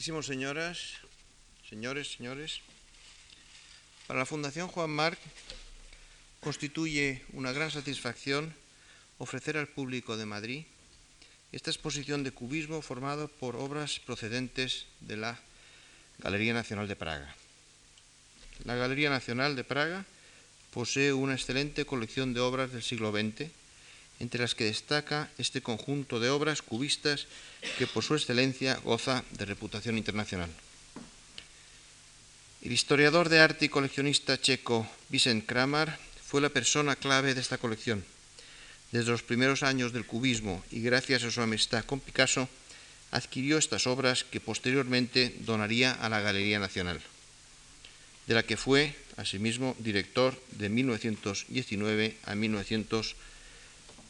Excelentísimas señoras, señores, señores, para la Fundación Juan Marc constituye una gran satisfacción ofrecer al público de Madrid esta exposición de cubismo formada por obras procedentes de la Galería Nacional de Praga. La Galería Nacional de Praga posee una excelente colección de obras del siglo XX, entre las que destaca este conjunto de obras cubistas que por su excelencia goza de reputación internacional. El historiador de arte y coleccionista checo Vicent Kramar fue la persona clave de esta colección. Desde los primeros años del cubismo y gracias a su amistad con Picasso, adquirió estas obras que posteriormente donaría a la Galería Nacional, de la que fue, asimismo, director de 1919 a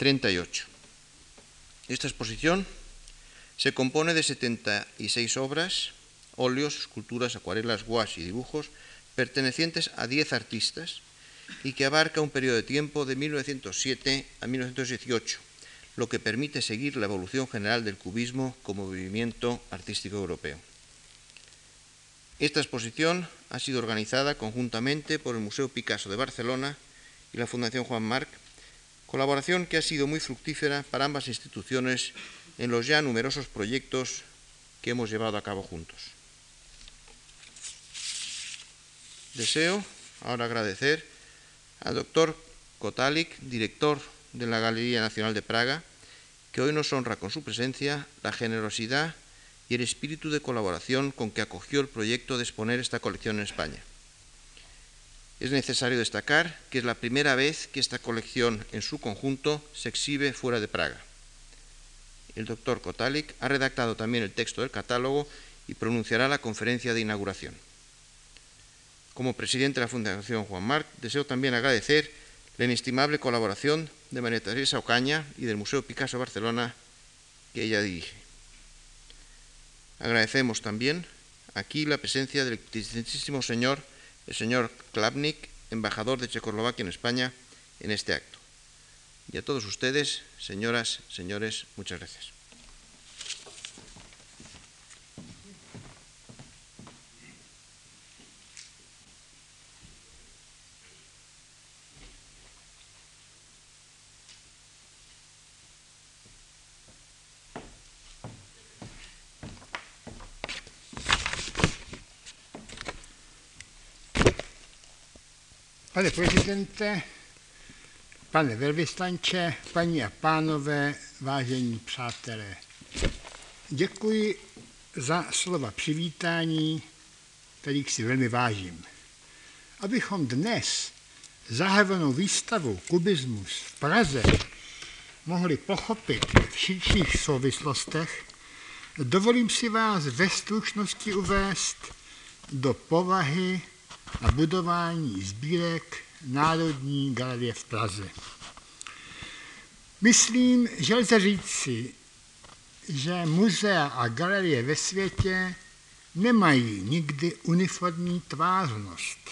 1938. Esta exposición se compone de 76 obras, óleos, esculturas, acuarelas, gouache y dibujos pertenecientes a 10 artistas y que abarca un periodo de tiempo de 1907 a 1918, lo que permite seguir la evolución general del cubismo como movimiento artístico europeo. Esta exposición ha sido organizada conjuntamente por el Museo Picasso de Barcelona y la Fundación Juan Marc, colaboración que ha sido muy fructífera para ambas instituciones en los ya numerosos proyectos que hemos llevado a cabo juntos. Deseo ahora agradecer al doctor Kotalik, director de la Galería Nacional de Praga, que hoy nos honra con su presencia, la generosidad y el espíritu de colaboración con que acogió el proyecto de exponer esta colección en España. Es necesario destacar que es la primera vez que esta colección en su conjunto se exhibe fuera de Praga. El doctor Kotalik ha redactado también el texto del catálogo y pronunciará la conferencia de inauguración. Como presidente de la Fundación Juan Marc, deseo también agradecer la inestimable colaboración de María Teresa Ocaña y del Museo Picasso Barcelona que ella dirige. Agradecemos también aquí la presencia del distintísimo señor, el señor Klapnik, embajador de Checoslovaquia en España, en este acto. Y a todos ustedes, señoras, señores, muchas gracias. Pane prezidente, pane velvyslanče, paní a pánové, vážení přátelé, děkuji za slova přivítání, kterých si velmi vážím. Abychom dnes zahavenou výstavu Kubismus v Praze mohli pochopit v širších souvislostech, dovolím si vás ve stručnosti uvést do povahy a budování sbírek Národní galerie v Praze. Myslím, že lze říci, že muzea a galerie ve světě nemají nikdy uniformní tvářnost,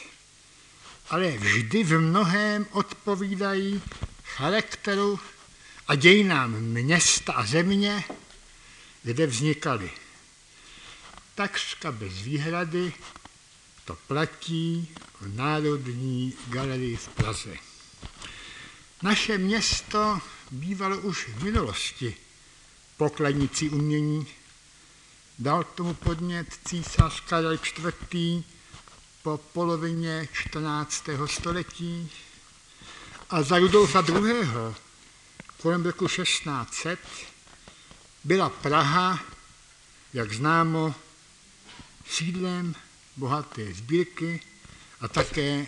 ale vždy v mnohém odpovídají charakteru a dějinám města a země, kde vznikaly. Takřka bez výhrady to platí v Národní galerii v Praze. Naše město bývalo už v minulosti pokladnicí umění. Dal tomu podnět císař Karel IV. po polovině 14. století a za Rudolfa II. kolem roku 1600 byla Praha, jak známo, sídlem bohaté sbírky a také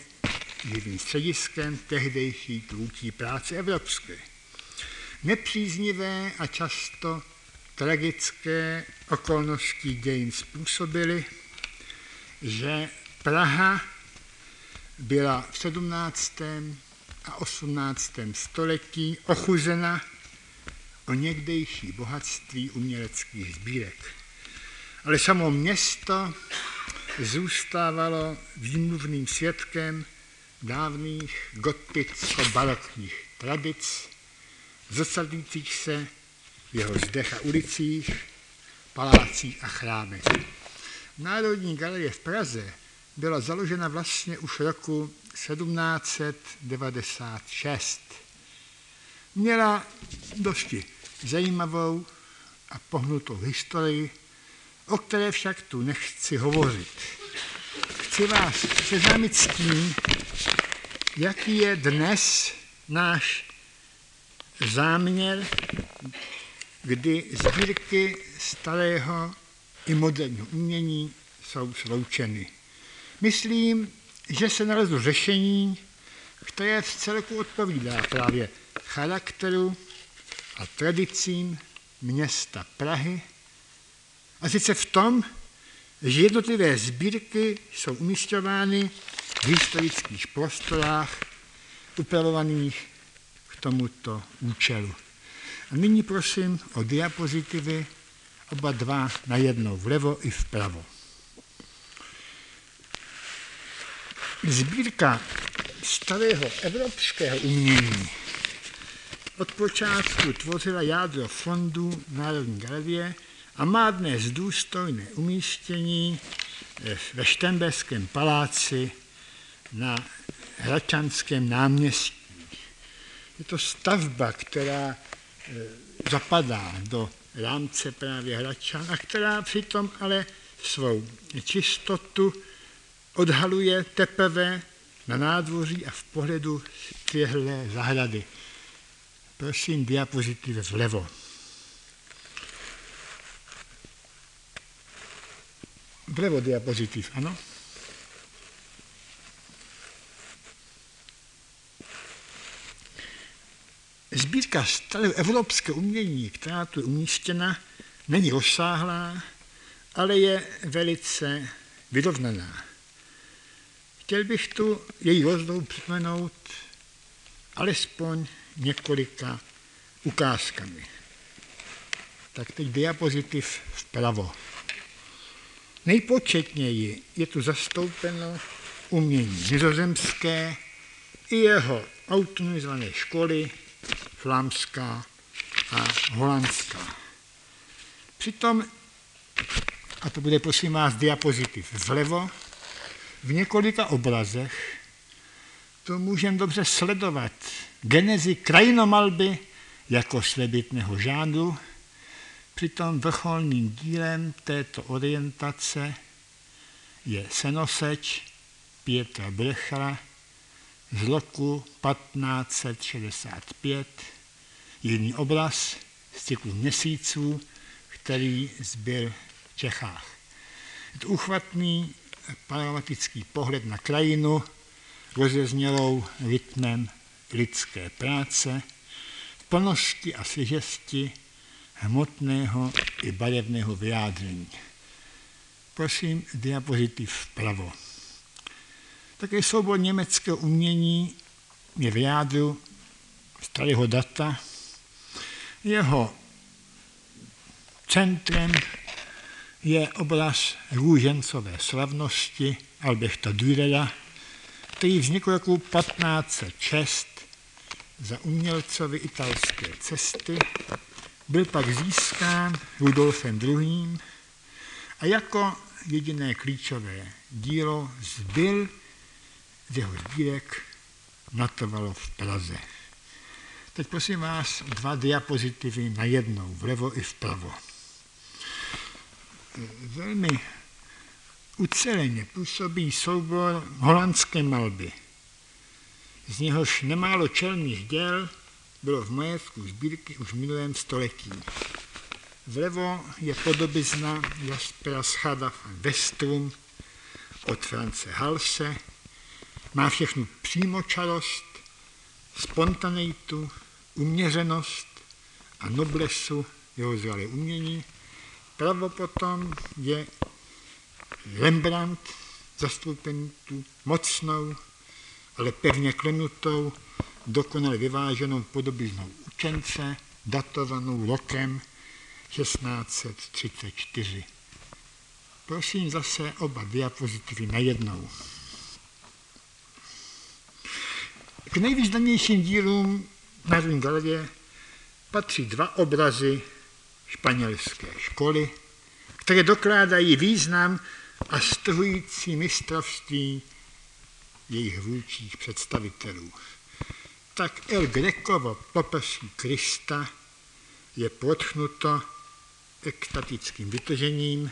živým střediskem tehdejší tvůrčí práce evropské. Nepříznivé a často tragické okolnosti dějin způsobily, že Praha byla v 17. a 18. století ochuzena o někdejší bohatství uměleckých sbírek. Ale samo město zůstávalo výmluvným svědkem dávných goticko-barokních tradic, zrcadlících se v jeho zdech a ulicích, palácích a chrámech. Národní galerie v Praze byla založena vlastně už roku 1796. Měla dosti zajímavou a pohnutou historii, o které však tu nechci hovořit. Chci vás seznámit s tím, jaký je dnes náš záměr, kdy sbírky starého i moderního umění jsou sloučeny. Myslím, že se nalezlo řešení, které v celku odpovídá právě charakteru a tradicím města Prahy. A sice v tom, že jednotlivé sbírky jsou umístěvány v historických prostorách upravovaných k tomuto účelu. A nyní prosím o diapozitivy, oba dva na jednou, vlevo i vpravo. Sbírka starého evropského umění od počátku tvořila jádro fondu Národní galerie a má dnes důstojné umístění ve Štemberském paláci na Hračanském náměstí. Je to stavba, která eh, zapadá do rámce právě Hračan a která přitom ale svou čistotu odhaluje teprve na nádvoří a v pohledu téhle zahrady. Prosím, diapozitiv vlevo. Vlevo diapozitiv, ano? Sbírka starého evropského umění, která tu je umístěna, není rozsáhlá, ale je velice vyrovnaná. Chtěl bych tu její rozdobu připomenout alespoň několika ukázkami. Tak teď diapozitiv vpravo. Nejpočetněji je tu zastoupeno umění nizozemské i jeho autonomizované školy, flámská a holandská. Přitom, a to bude prosím vás diapozitiv vlevo, v několika obrazech to můžeme dobře sledovat. Genezi krajinomalby jako svébytného žánru, přitom vrcholným dílem této orientace je Senoseč Pětra Brechra z roku 1565, jiný obraz z cyklu měsíců, který zbyl v Čechách. Je to uchvatný panoramický pohled na krajinu, rozeznělou rytmem lidské práce, plnosti a svěžesti hmotného i barevného vyjádření. Prosím, diapozitiv vpravo. Také soubor německého umění je v jádru starého data. Jeho centrem je obraz růžencové slavnosti Albrechta Dürera, který vznikl roku 1506 za umělcovi italské cesty, byl pak získán Rudolfem II. a jako jediné klíčové dílo zbyl z jeho sbírek natovalo v Praze. Teď prosím vás dva diapozitivy na jednou, vlevo i vpravo velmi uceleně působí soubor holandské malby. Z něhož nemálo čelných děl bylo v majetku sbírky už v minulém století. Vlevo je podobizna Jaspera Schada van Westrum od France Halse. Má všechnu přímočarost, spontaneitu, uměřenost a noblesu jeho zralé umění, Pravo potom je Rembrandt zastoupený tu mocnou, ale pevně klenutou, dokonale vyváženou podobiznou učence, datovanou rokem 1634. Prosím zase oba diapozitivy najednou. K nejvýznamnějším dílům Národní galerie patří dva obrazy španělské školy, které dokládají význam a strhující mistrovství jejich vůčích představitelů. Tak El Grecovo poprsí Krista je potchnuto extatickým vytržením,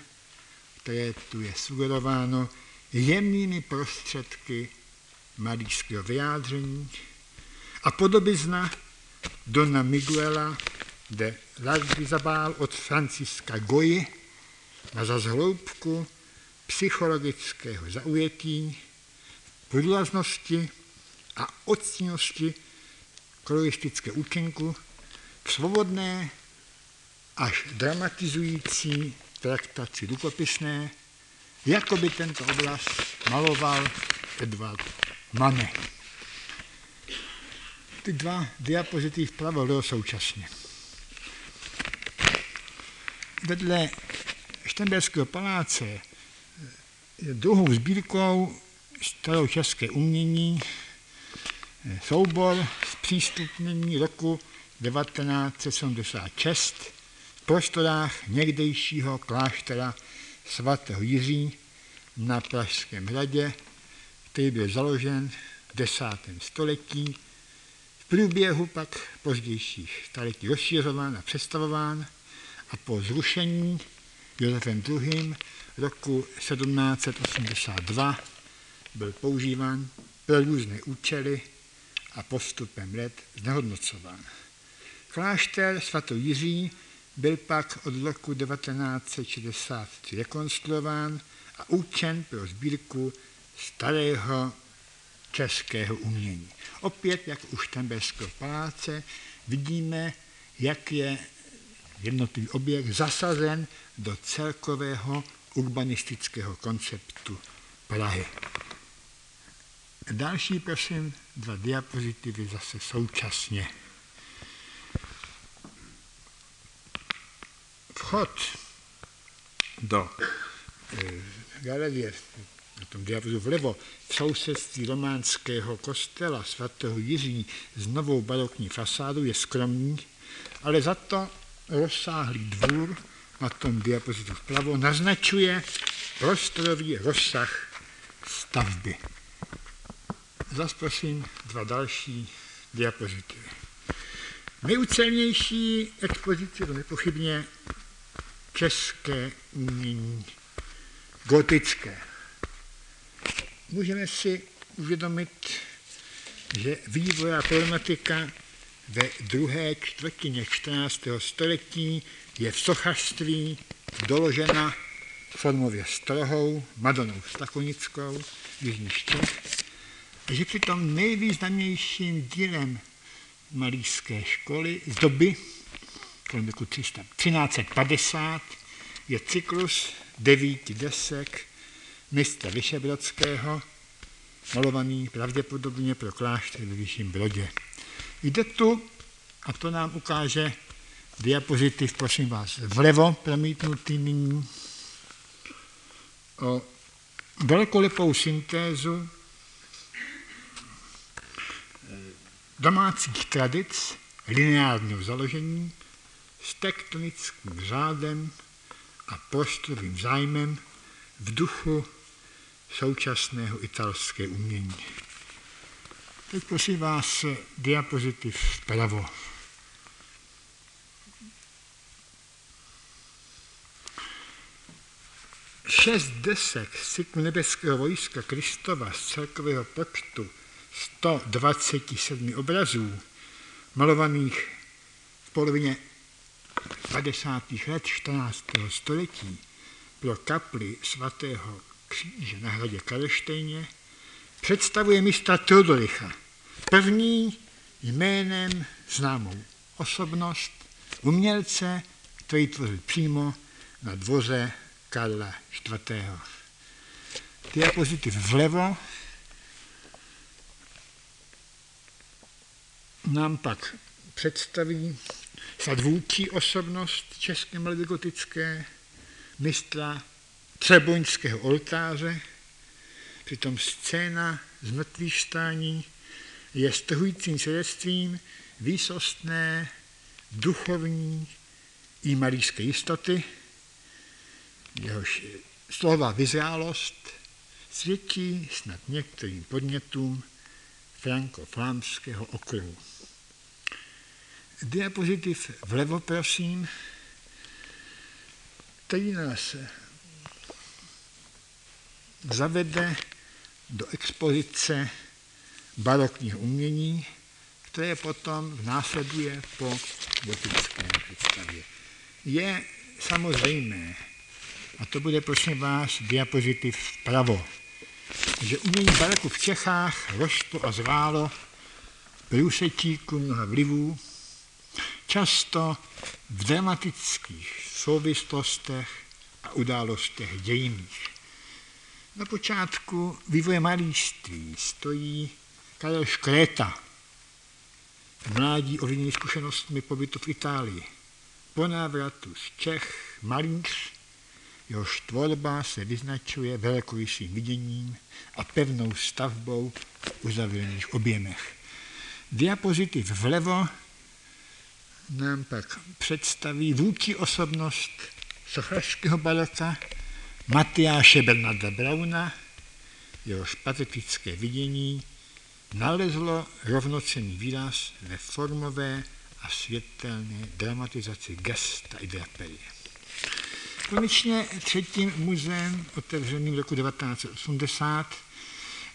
které tu je sugerováno jemnými prostředky malířského vyjádření a podobizna Dona Miguela de Largizabal od Franciska Goji na zazhloubku psychologického zaujetí, průlaznosti a odstínosti koloristické účinku v svobodné až dramatizující traktaci rukopisné, jako by tento obraz maloval Edward Manet. Ty dva diapozitiv vpravo do současně. Vedle Štemberského paláce je druhou sbírkou staročeské umění soubor zpřístupnění roku 1976 v prostorách někdejšího kláštera svatého Jiří na Pražském hradě, který byl založen v desátém století. V průběhu pak pozdějších staletí rozšiřován a přestavován a po zrušení Josefem II. roku 1782 byl používán pro různé účely a postupem let znehodnocován. Klášter Jiří byl pak od roku 1963 rekonstruován a učen pro sbírku starého českého umění. Opět, jak u Štemberského paláce, vidíme, jak je jednotlivý objekt zasazen do celkového urbanistického konceptu Prahy. Další, prosím, dva diapozitivy zase současně. Vchod do e, galerie na tom diapozitu vlevo v sousedství románského kostela svatého Jiří s novou barokní fasádou je skromný, ale za to rozsáhlý dvůr na tom diapozitu vpravo naznačuje prostorový rozsah stavby. Zas prosím dva další diapozitivy. Nejucelnější expozice to nepochybně české umění gotické. Můžeme si uvědomit, že vývoj a problematika ve druhé čtvrtině 14. století je v sochařství doložena formově strohou Madonou Stakonickou z Jižních Čech že přitom nejvýznamnějším dílem malířské školy z doby kolem roku 1350 je cyklus devíti desek mistra Vyšebrodského, malovaný pravděpodobně pro klášter ve Vyšším Brodě. Jde tu, a to nám ukáže diapozitiv, prosím vás, vlevo promítnutý nyní, o velkolepou syntézu domácích tradic lineárního založení s tektonickým řádem a prostorovým zájmem v duchu současného italské umění. Teď prosím vás diapozitiv vpravo. Šest desek z nebeského vojska Kristova z celkového počtu 127 obrazů, malovaných v polovině 50. let 14. století pro kapli svatého kříže na hradě Karlštejně, představuje mistra Teodoricha, první jménem známou osobnost, umělce, který tvořil přímo na dvoře Karla IV. Diapozitiv vlevo nám pak představí sadvůči osobnost české mladogotické mistra Třeboňského oltáře. Přitom scéna z mrtvých stání je strhujícím svědectvím výsostné duchovní i malířské jistoty, jehož slova vyzrálost svědčí snad některým podnětům franko-flámského okruhu. Diapozitiv vlevo, prosím, který nás zavede do expozice barokního umění, které potom následuje po gotické představě. Je samozřejmé, a to bude prosím vás diapozitiv vpravo, že umění baroku v Čechách rostlo a zválo průsečíku mnoha vlivů, často v dramatických souvislostech a událostech dějinných. Na počátku vývoje malíství stojí Karel Škréta, mládí ovlivněný zkušenostmi pobytu v Itálii. Po návratu z Čech malíř, jehož tvorba se vyznačuje velkorysým viděním a pevnou stavbou v uzavřených objemech. Diapozitiv vlevo nám pak představí vůči osobnost sochařského baroka Matyáše Bernarda Brauna, jehož patetické vidění nalezlo rovnocený výraz ve formové a světelné dramatizaci gesta i draperie. Konečně třetím muzeem, otevřeným v roku 1980,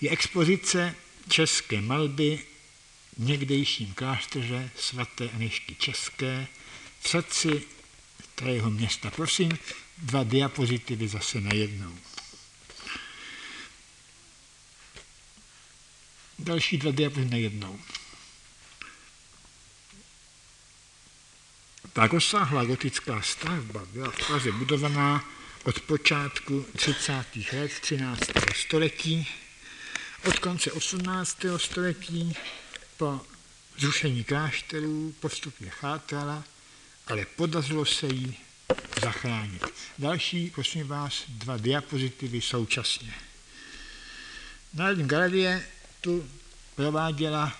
je expozice české malby někdejším klášteře svaté Anišky České srdci kterého města. Prosím, dva diapozitivy zase najednou. Další dva diapozitivy najednou. Ta rozsáhlá gotická stavba byla v Praze budovaná od počátku 30. let 13. století, od konce 18. století po zrušení klášterů postupně chátrala, ale podařilo se jí zachránit. Další, prosím vás, dva diapozitivy současně. Národní galerie tu prováděla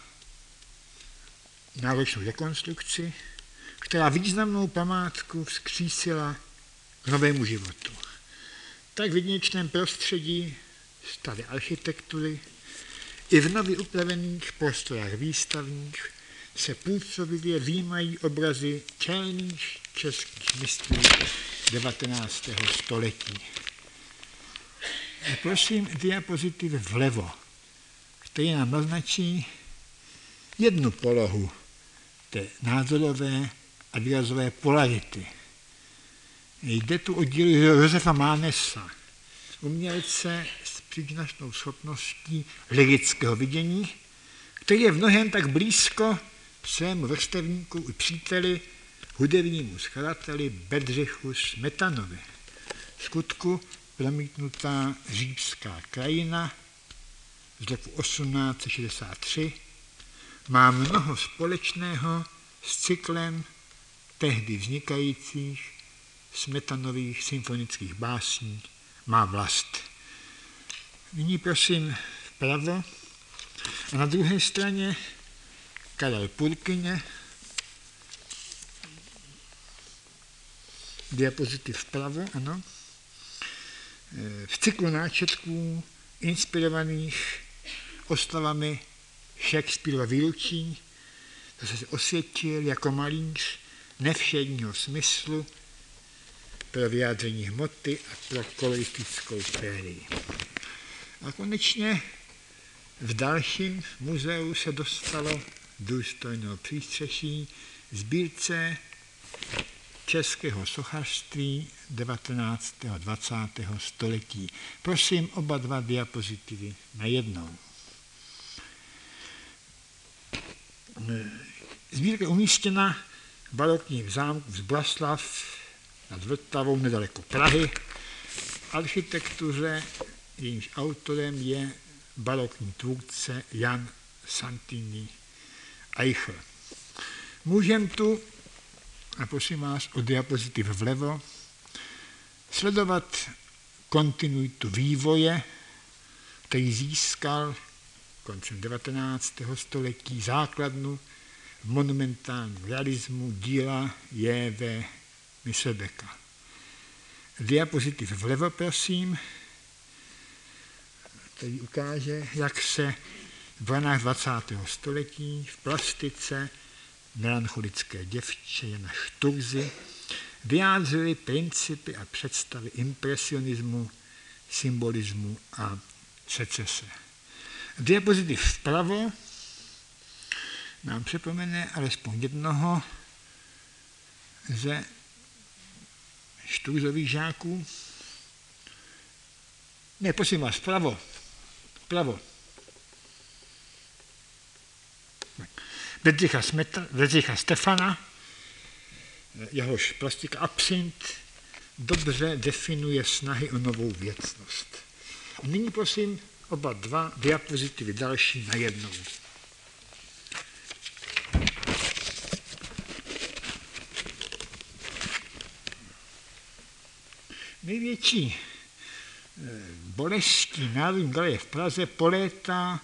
náročnou rekonstrukci, která významnou památku vzkřísila k novému životu. Tak v jedinečném prostředí staré architektury i v nově upravených prostorách výstavních se působivě výjímají obrazy čelných českých mistrů 19. století. Prosím diapozitiv vlevo, který nám naznačí jednu polohu té názorové a výrazové polarity. Jde tu o díl Josefa Mánesa, umělce příznačnou schopností lirického vidění, který je v mnohem tak blízko svému vrstevníku i příteli, hudebnímu skladateli Bedřichu Smetanovi. Skutku promítnutá římská krajina z roku 1863 má mnoho společného s cyklem tehdy vznikajících smetanových symfonických básní Má vlast. Nyní prosím vpravo a na druhé straně Karel Purkyně, diapozitiv vpravo, ano, v cyklu náčetků inspirovaných oslavami Shakespeareova výročí, to se osvědčil jako malíř nevšedního smyslu pro vyjádření hmoty a pro koloristickou férii. A konečně v dalším muzeu se dostalo důstojného přístřeší sbírce českého sochařství 19. a 20. století. Prosím oba dva diapozitivy na jednou. Sbírka umístěna v barokním zámku z Blaslav nad Vltavou nedaleko Prahy. Architektuře jejímž autorem je barokní tvůrce Jan Santini Eichel. Můžeme tu, a prosím vás o diapozitiv vlevo, sledovat kontinuitu vývoje, který získal koncem 19. století základnu v monumentálním realismu díla J.V. Myslbeka. Diapozitiv vlevo, prosím, který ukáže, jak se v ranách 20. století v plastice melancholické děvče Jana Šturzy vyjádřily principy a představy impresionismu, symbolismu a secese. Diapozitiv vpravo nám připomene alespoň jednoho ze Šturzových žáků. Ne, prosím vás, vpravo. Vpravo. Bedřicha, Smeta, Bedřicha Stefana, jehož plastika absint dobře definuje snahy o novou věcnost. A nyní prosím oba dva diapozitivy další najednou. Největší eh, bolestí Národní galerie v Praze po léta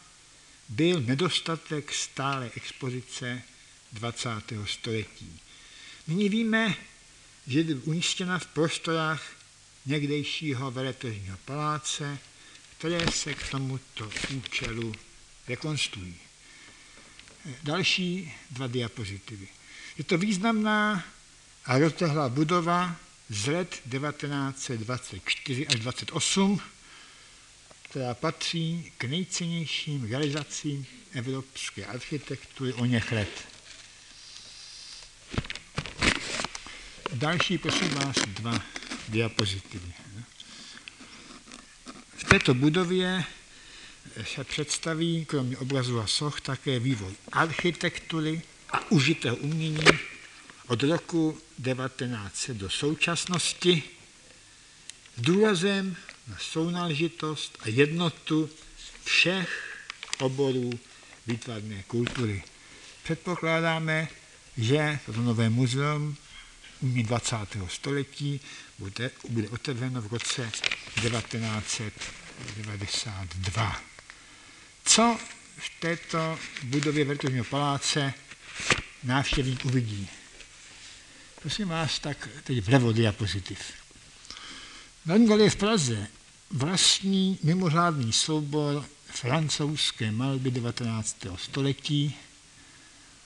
byl nedostatek stále expozice 20. století. Nyní víme, že je umístěna v prostorách někdejšího veletržního paláce, které se k tomuto účelu rekonstruují. Další dva diapozitivy. Je to významná a roztehlá budova z let 1924 až 28, která patří k nejcennějším realizacím evropské architektury o něch let. Další, prosím vás, dva diapozitivy. V této budově se představí kromě obrazu a soch také vývoj architektury a užitého umění od roku 1900 do současnosti s důrazem na sounáležitost a jednotu všech oborů výtvarné kultury. Předpokládáme, že toto nové muzeum umění 20. století bude, bude otevřeno v roce 1992. Co v této budově Vertovního paláce návštěvník uvidí? Prosím vás, tak teď vlevo diapozitiv. Národní v Praze vlastní mimořádný soubor francouzské malby 19. století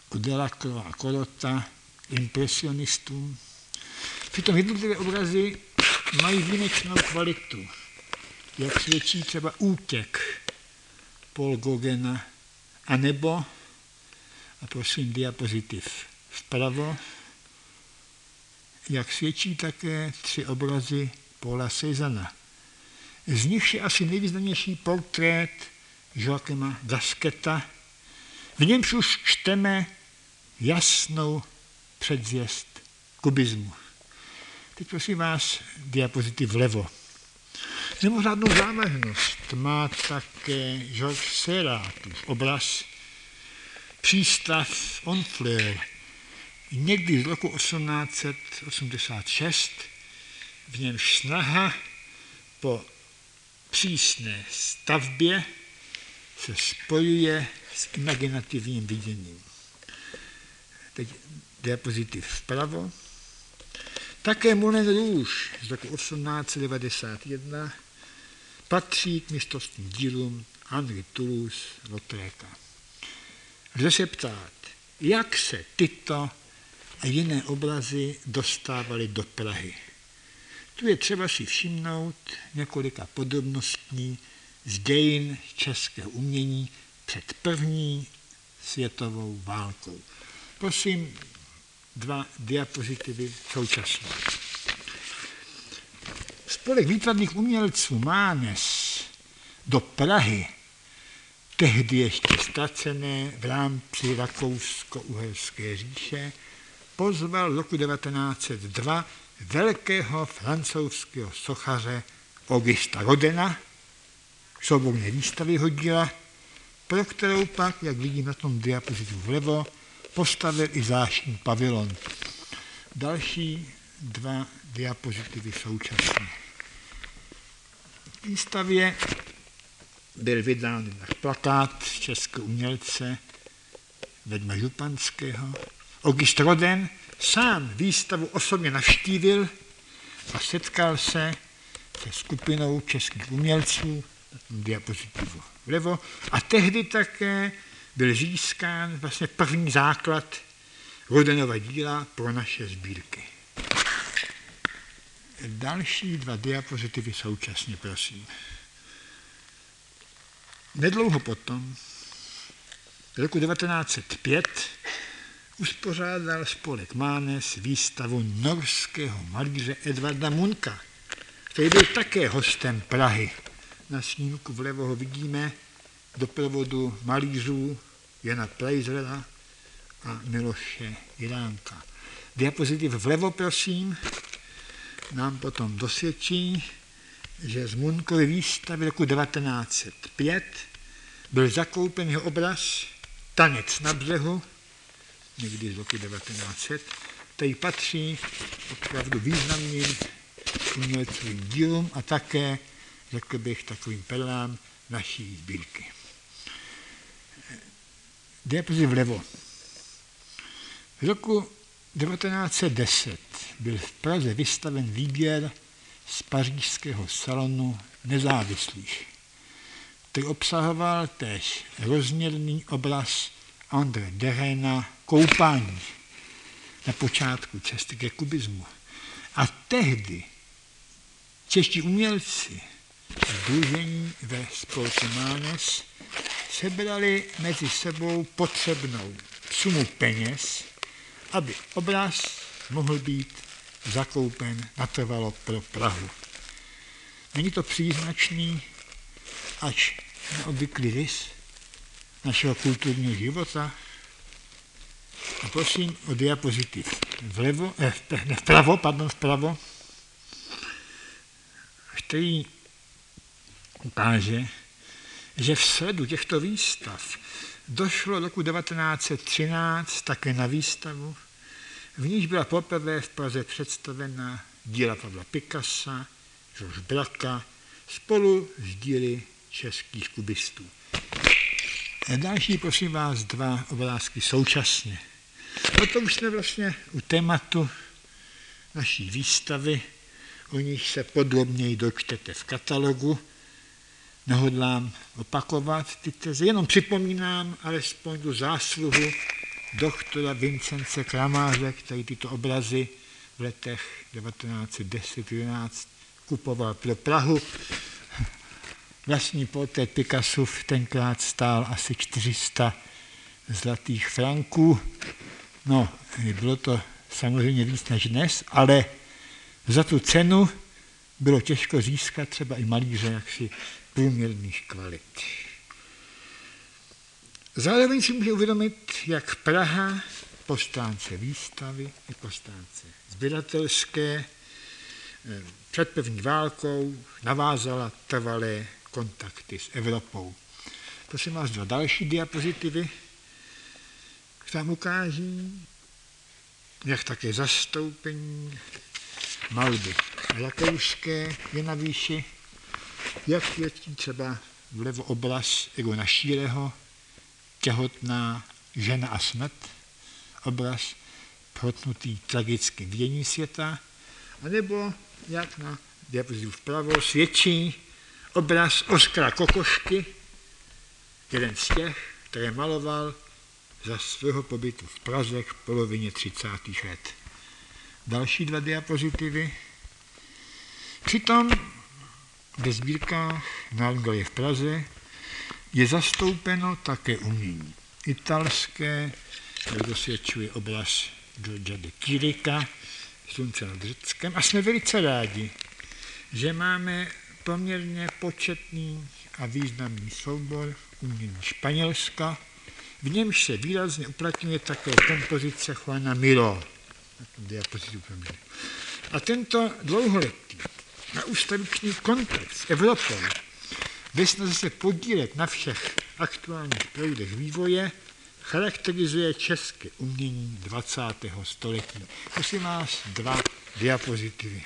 od Delacroix a Korota, impresionistů. Přitom jednotlivé obrazy mají výjimečnou kvalitu, jak svědčí třeba útěk Paul Gogena, anebo, a prosím diapozitiv vpravo, jak svědčí také tři obrazy Paula Cezana. Z nich je asi nejvýznamnější portrét Joachima Gasketa, v němž už čteme jasnou předzvěst kubismu. Teď prosím vás diapozitiv vlevo. Mimořádnou závažnost má také Georges Serratův obraz Přístav Onfleur, někdy z roku 1886, v němž snaha po přísné stavbě se spojuje s imaginativním viděním. Teď diapozitiv vpravo. Také Moulin Rouge z roku 1891 patří k mistrovským dílům Henri Toulouse-Lautréka. Lze se ptát, jak se tyto jiné obrazy dostávaly do Prahy. Tu je třeba si všimnout několika podrobností z dějin českého umění před první světovou válkou. Prosím, dva diapozitivy současně. Spolek výtvarných umělců Mánes do Prahy, tehdy ještě ztracené v rámci Rakousko-Uherské říše, pozval roku 1902 velkého francouzského sochaře Augusta Rodena, souborné výstavy hodila, pro kterou pak, jak vidím na tom diapozitu vlevo, postavil i zvláštní pavilon. Další dva diapozitivy současně. V výstavě byl vydán plakát českého umělce Vedma Županského. August Roden sám výstavu osobně navštívil a setkal se se skupinou českých umělců diapozitivu vlevo a tehdy také byl získán vlastně první základ Rodenova díla pro naše sbírky. Další dva diapozitivy současně, prosím. Nedlouho potom, v roku 1905, uspořádal spolek Mánes výstavu norského malíře Edvarda Munka, který byl také hostem Prahy. Na snímku vlevo ho vidíme doprovodu malířů Jana Plejzera a Miloše Jiránka. Diapozitiv vlevo, prosím, nám potom dosvědčí, že z Munkovy výstavy roku 1905 byl zakoupen jeho obraz Tanec na břehu, někdy z roku 1900, který patří opravdu významným uměleckým dílům a také, řekl bych, takovým perlám naší sbírky. Diapozitiv vlevo. V roku 1910 byl v Praze vystaven výběr z pařížského salonu nezávislých, který obsahoval též rozměrný obraz André Derena Koupání na počátku cesty ke kubismu. A tehdy čeští umělci združení ve spolku Mánes sebrali mezi sebou potřebnou sumu peněz, aby obraz mohl být zakoupen natrvalo pro Prahu. Není to příznačný, až neobvyklý rys našeho kulturního života? A prosím o diapozitiv. Vlevo, eh, vpravo, pardon, vpravo, který ukáže, že v sledu těchto výstav došlo roku 1913 také na výstavu, v níž byla poprvé v Praze představena díla Pavla Picassa, George Braka, spolu s díly českých kubistů. Další, prosím vás, dva obrázky současně. O tom jsme vlastně u tématu naší výstavy, o nich se podrobněji dočtete v katalogu, nehodlám opakovat ty teze, jenom připomínám alespoň tu zásluhu doktora Vincence Kramáře, který tyto obrazy v letech 1910-11 kupoval pro Prahu. Vlastní portrét Picasso tenkrát stál asi 400 zlatých franků. No, bylo to samozřejmě víc než dnes, ale za tu cenu bylo těžko získat třeba i malíře jaksi průměrných kvalit. Zároveň si může uvědomit, jak Praha po stránce výstavy i po stránce sběratelské eh, před první válkou navázala trvalé kontakty s Evropou. Prosím vás dva další diapozitivy, které ukáží, jak také zastoupení malby rakouské je na výši jak je třeba vlevo obraz Igona Šíreho, těhotná žena a smrt, obraz protnutý tragickým vidění světa, anebo jak na diapozitivu vpravo svědčí obraz Oskara Kokošky, jeden z těch, které maloval za svého pobytu v Praze v polovině 30. let. Další dva diapozitivy. Přitom ve sbírkách Národní v Praze je zastoupeno také umění italské, jak dosvědčuje obraz Georgia de Kirika, Slunce nad Řeckem. A jsme velice rádi, že máme poměrně početný a významný soubor umění Španělska, v němž se výrazně uplatňuje také kompozice Juana Miro. A tento dlouholetý na ustaviční kontext s Evropou, ve snaze se podílet na všech aktuálních proudech vývoje, charakterizuje české umění 20. století. Prosím vás dva diapozitivy.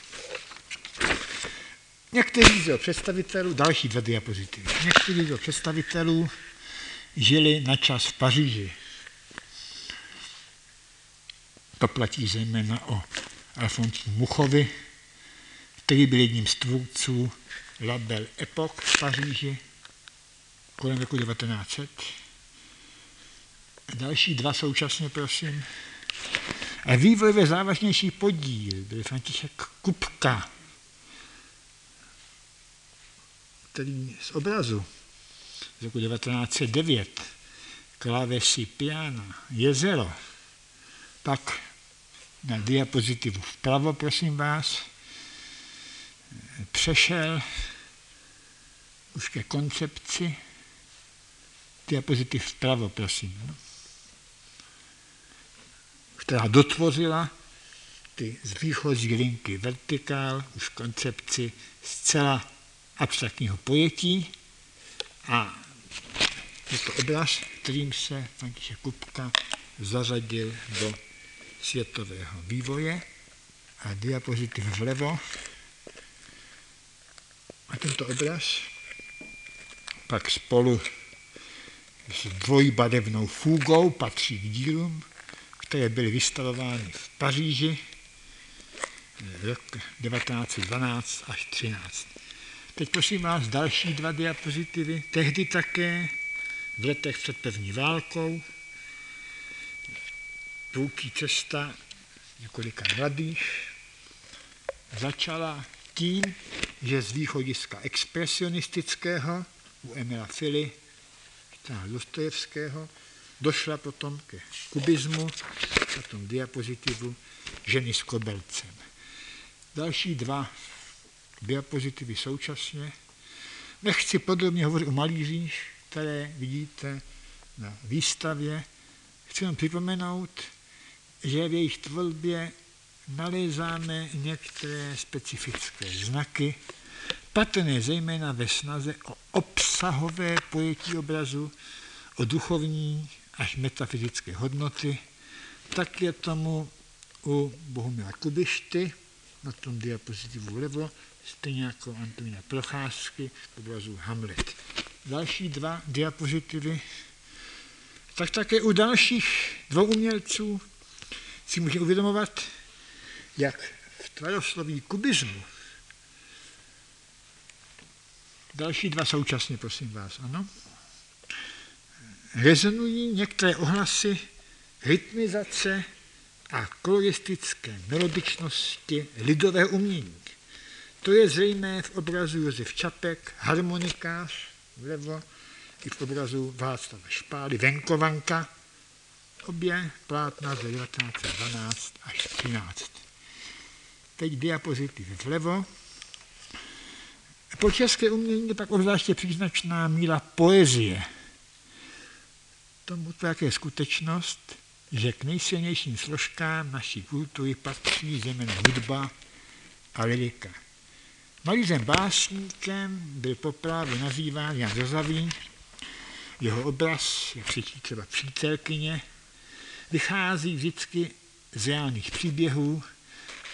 Někteří z představitelů, další dva diapozitivy, někteří z představitelů žili na čas v Paříži. To platí zejména o Alfonsu Muchovi, který byl jedním z tvůrců label Epoch v Paříži kolem roku 1900. Další dva současně, prosím. A vývojově závažnější podíl byl František Kupka, který z obrazu z roku 1909 klávesy piana, jezero, pak na diapozitivu vpravo, prosím vás, přešel už ke koncepci, diapozitiv vpravo, prosím, no, která dotvořila ty z výchozí linky vertikál, už koncepci zcela abstraktního pojetí a je to obraz, kterým se František Kupka zařadil do světového vývoje a diapozitiv vlevo. A tento obraz pak spolu s dvojbarevnou fúgou patří k dílům, které byly vystavovány v Paříži rok 1912 až 13. Teď prosím vás další dva diapozitivy. Tehdy také v letech před první válkou průký cesta několika mladých začala tím, že z východiska expresionistického u Emila Fili, Dostojevského, došla potom ke kubismu na tom diapozitivu ženy s kobelcem. Další dva diapozitivy současně. Nechci podrobně hovořit o malířích, které vidíte na výstavě. Chci vám připomenout, že v jejich tvorbě nalézáme některé specifické znaky, patrné zejména ve snaze o obsahové pojetí obrazu, o duchovní až metafyzické hodnoty. Tak je tomu u Bohumila Kubišty, na tom diapozitivu vlevo, stejně jako Antonína Procházky k obrazu Hamlet. Další dva diapozitivy, tak také u dalších dvou umělců si může uvědomovat, jak v tvarosloví kubismu. Další dva současně, prosím vás, ano, rezonují některé ohlasy rytmizace a koloristické melodičnosti lidového umění. To je zřejmé v obrazu Josef Čapek, harmonikář, vlevo, i v obrazu Václava Špály, Venkovanka, obě plátna z 1912 až 13. Teď diapozitiv vlevo. Po české umění je pak obzvláště příznačná míra poezie. Tomu to je skutečnost, že k nejsilnějším složkám naší kultury patří zejména hudba a lirika. Malířem básníkem byl po právě nazýván Jan Rozavín. Jeho obraz, jak se třeba přítelkyně, vychází vždycky z reálných příběhů,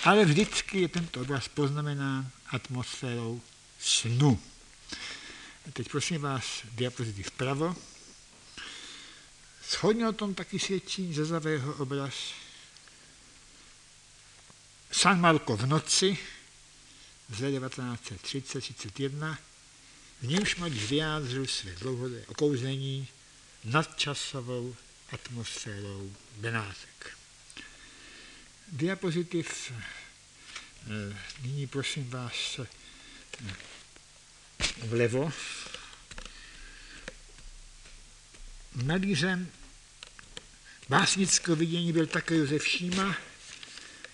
ale vždycky je tento obraz poznamenán atmosférou snu. Teď prosím vás diapozitiv vpravo. Schodně o tom taky svědčí Zazavého obraz San Marco v noci, z 1930-31, v němž Malíř vyjádřil své dlouhodobé okouzení nadčasovou atmosférou Benátek. Diapozitiv, eh, nyní prosím vás eh, vlevo. Malířem básnického vidění byl také Josef Šíma,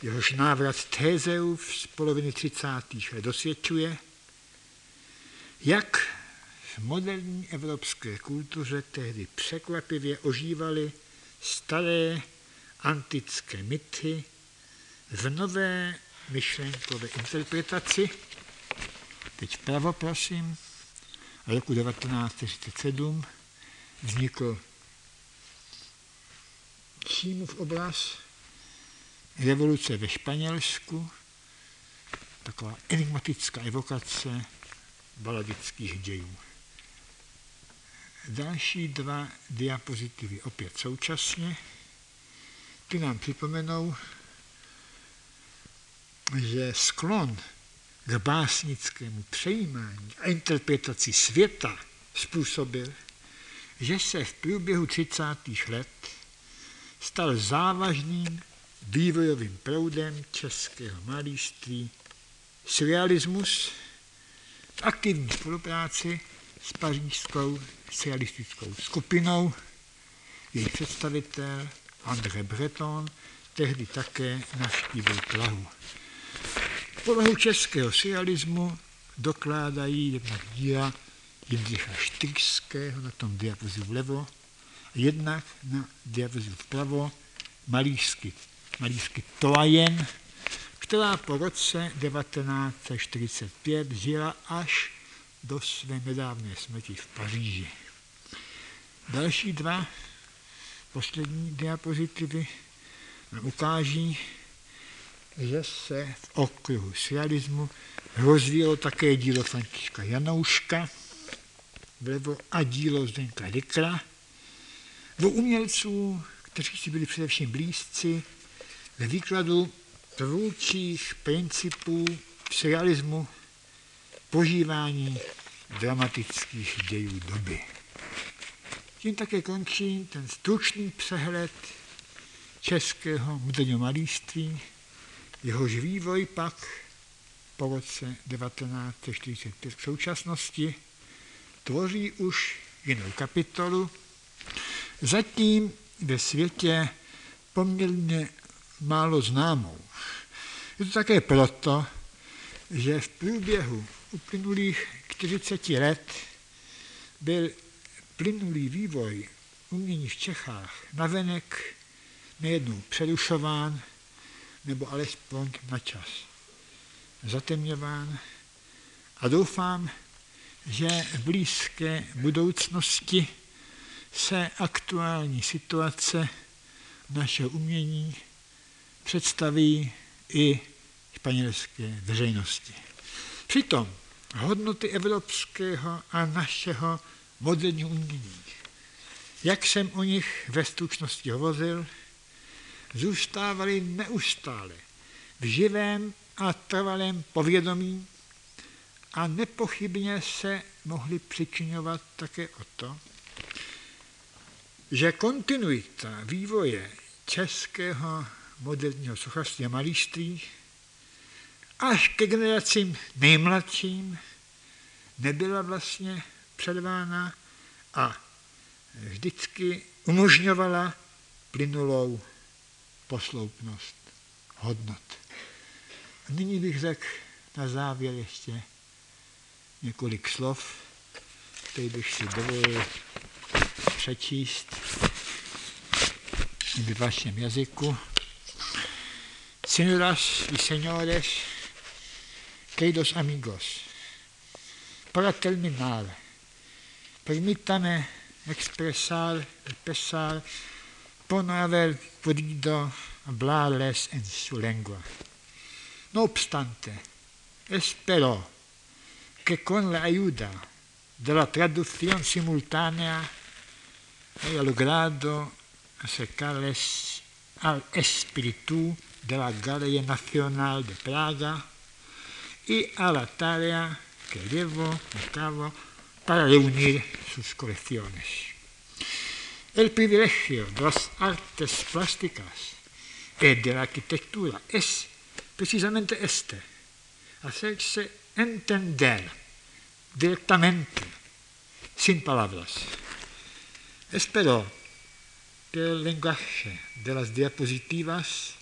jehož návrat Tézeův z poloviny 30. let dosvědčuje, jak v moderní evropské kultuře tehdy překvapivě ožívaly staré antické myty v nové myšlenkové interpretaci. Teď vpravo, prosím. Roku 1947 vznikl Šímův obraz, revoluce ve Španělsku, taková enigmatická evokace baladických dějů. Další dva diapozitivy opět současně. Ty nám připomenou, že sklon k básnickému přejímání a interpretaci světa způsobil, že se v průběhu 30. let stal závažným vývojovým proudem českého malíství surrealismus v aktivní spolupráci s pařížskou surrealistickou skupinou. Její představitel André Breton tehdy také navštívil Prahu. Povahu českého surrealismu dokládají jednak díla Jindřicha Štyrského na tom diapozivu vlevo, jednak na diapozivu vpravo malířsky, malířsky Toajen, která po roce 1945 žila až do své nedávné smrti v Paříži. Další dva poslední diapozitivy ukáží, že se v okruhu surrealismu rozvíjelo také dílo Františka Janouška vlevo a dílo Zdenka Dykra, dvou umělců, kteří si byli především blízci ve výkladu tvůrčích principů surrealismu požívání dramatických dějů doby. Tím také končí ten stručný přehled českého moderního malíství, jehož vývoj pak po roce 1945 v současnosti tvoří už jinou kapitolu, zatím ve světě poměrně málo známou. Je to také proto, že v průběhu uplynulých 40 let byl plynulý vývoj umění v Čechách navenek nejednou přerušován nebo alespoň na čas zatemňován a doufám, že v blízké budoucnosti se aktuální situace našeho umění představí i španělské veřejnosti. Přitom hodnoty evropského a našeho moderního umění, jak jsem o nich ve stručnosti hovořil, zůstávaly neustále v živém a trvalém povědomí a nepochybně se mohli přičiňovat také o to, že kontinuita vývoje českého moderního sochařství a malíství až ke generacím nejmladším nebyla vlastně předvána a vždycky umožňovala plynulou posloupnost hodnot. A nyní bych řekl na závěr ještě několik slov, které bych si dovolil přečíst v vašem jazyku. Señoras y señores, queridos amigos, para terminar, permítame expresar el pesar por no haber podido hablarles en su lengua. No obstante, espero que con la ayuda de la traducción simultánea haya logrado acercarles al espíritu de la Galería Nacional de Praga y a la tarea que llevo a cabo para reunir sus colecciones. El privilegio de las artes plásticas y de la arquitectura es precisamente este, hacerse entender directamente, sin palabras. Espero que el lenguaje de las diapositivas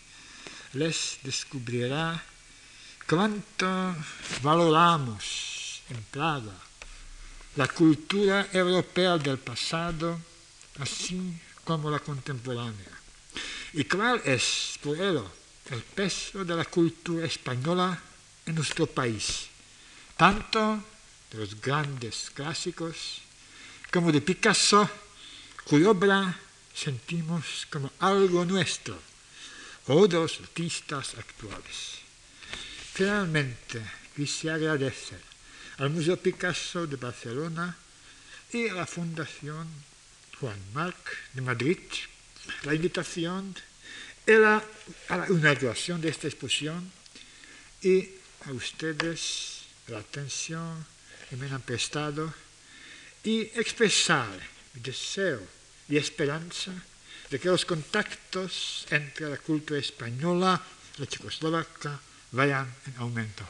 les descubrirá cuánto valoramos en Praga la cultura europea del pasado, así como la contemporánea. ¿Y cuál es, por ello, el peso de la cultura española en nuestro país? Tanto de los grandes clásicos como de Picasso, cuya obra sentimos como algo nuestro, o de los artistas actuales. Finalmente, quisiera agradecer al Museo Picasso de Barcelona y a la Fundación Juan Marc de Madrid la invitación a la inauguración de esta exposición y a ustedes la atención que me han prestado y expresar mi deseo y esperanza de que los contactos entre la cultura española y la checoslovaca vayan en aumento.